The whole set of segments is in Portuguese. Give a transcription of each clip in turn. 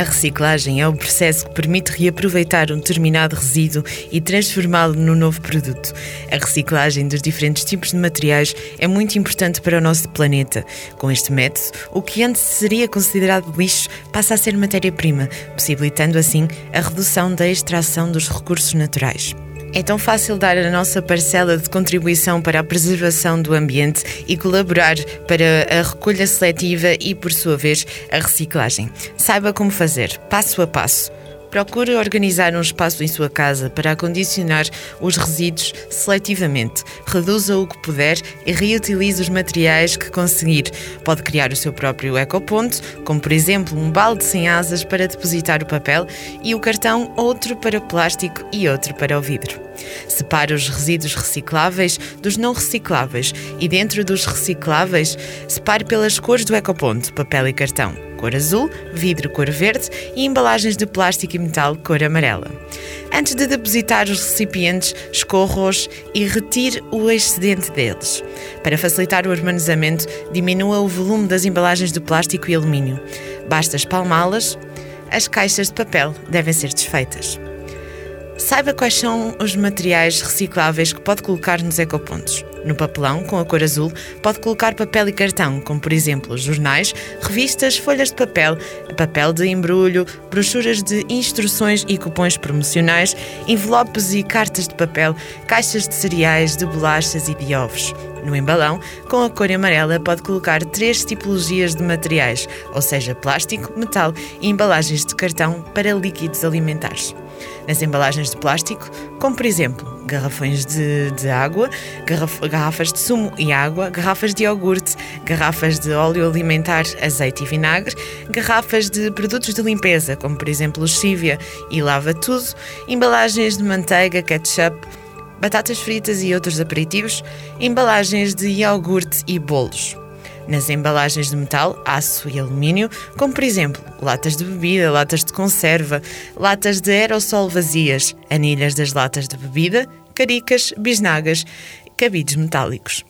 A reciclagem é o processo que permite reaproveitar um determinado resíduo e transformá-lo num novo produto. A reciclagem dos diferentes tipos de materiais é muito importante para o nosso planeta. Com este método, o que antes seria considerado lixo passa a ser matéria-prima, possibilitando assim a redução da extração dos recursos naturais. É tão fácil dar a nossa parcela de contribuição para a preservação do ambiente e colaborar para a recolha seletiva e, por sua vez, a reciclagem. Saiba como fazer, passo a passo. Procure organizar um espaço em sua casa para acondicionar os resíduos seletivamente. Reduza o que puder e reutilize os materiais que conseguir. Pode criar o seu próprio ecoponto, como por exemplo um balde sem asas para depositar o papel e o cartão, outro para o plástico e outro para o vidro. Separe os resíduos recicláveis dos não recicláveis e dentro dos recicláveis, separe pelas cores do ecoponto, papel e cartão cor azul, vidro cor verde e embalagens de plástico e metal cor amarela. Antes de depositar os recipientes, escorra-os e retire o excedente deles. Para facilitar o armazenamento, diminua o volume das embalagens de plástico e alumínio. Basta espalmá-las. As caixas de papel devem ser desfeitas. Saiba quais são os materiais recicláveis que pode colocar nos ecopontos. No papelão, com a cor azul, pode colocar papel e cartão, como por exemplo jornais, revistas, folhas de papel, papel de embrulho, brochuras de instruções e cupons promocionais, envelopes e cartas de papel, caixas de cereais, de bolachas e de ovos. No embalão, com a cor amarela, pode colocar três tipologias de materiais, ou seja, plástico, metal e embalagens de cartão para líquidos alimentares. Nas embalagens de plástico, como por exemplo garrafões de, de água, garraf, garrafas de sumo e água, garrafas de iogurte, garrafas de óleo alimentar, azeite e vinagre, garrafas de produtos de limpeza, como por exemplo lexívia e lava tudo, embalagens de manteiga, ketchup, batatas fritas e outros aperitivos, embalagens de iogurte e bolos. Nas embalagens de metal, aço e alumínio, como por exemplo latas de bebida, latas de conserva, latas de aerossol vazias, anilhas das latas de bebida, caricas, bisnagas, cabides metálicos.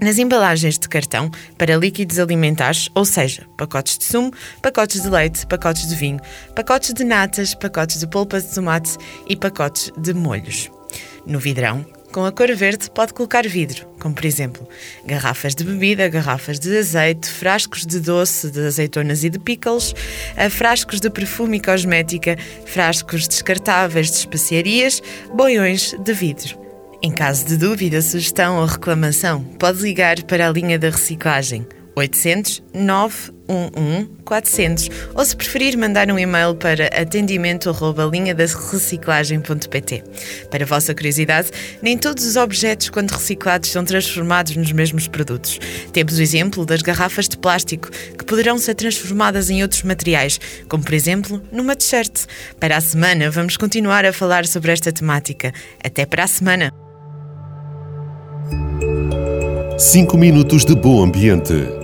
Nas embalagens de cartão para líquidos alimentares, ou seja, pacotes de sumo, pacotes de leite, pacotes de vinho, pacotes de natas, pacotes de polpa de tomate e pacotes de molhos. No vidrão, com a cor verde, pode colocar vidro, como por exemplo garrafas de bebida, garrafas de azeite, frascos de doce, de azeitonas e de pickles, eh, frascos de perfume e cosmética, frascos descartáveis de especiarias, boiões de vidro. Em caso de dúvida, sugestão ou reclamação, pode ligar para a linha da reciclagem 800 911 400 ou se preferir mandar um e-mail para atendimento@linhadareciclagem.pt. Para a vossa curiosidade, nem todos os objetos quando reciclados são transformados nos mesmos produtos. Temos o exemplo das garrafas de plástico que poderão ser transformadas em outros materiais, como por exemplo numa t-shirt. Para a semana vamos continuar a falar sobre esta temática. Até para a semana. 5 minutos de bom ambiente.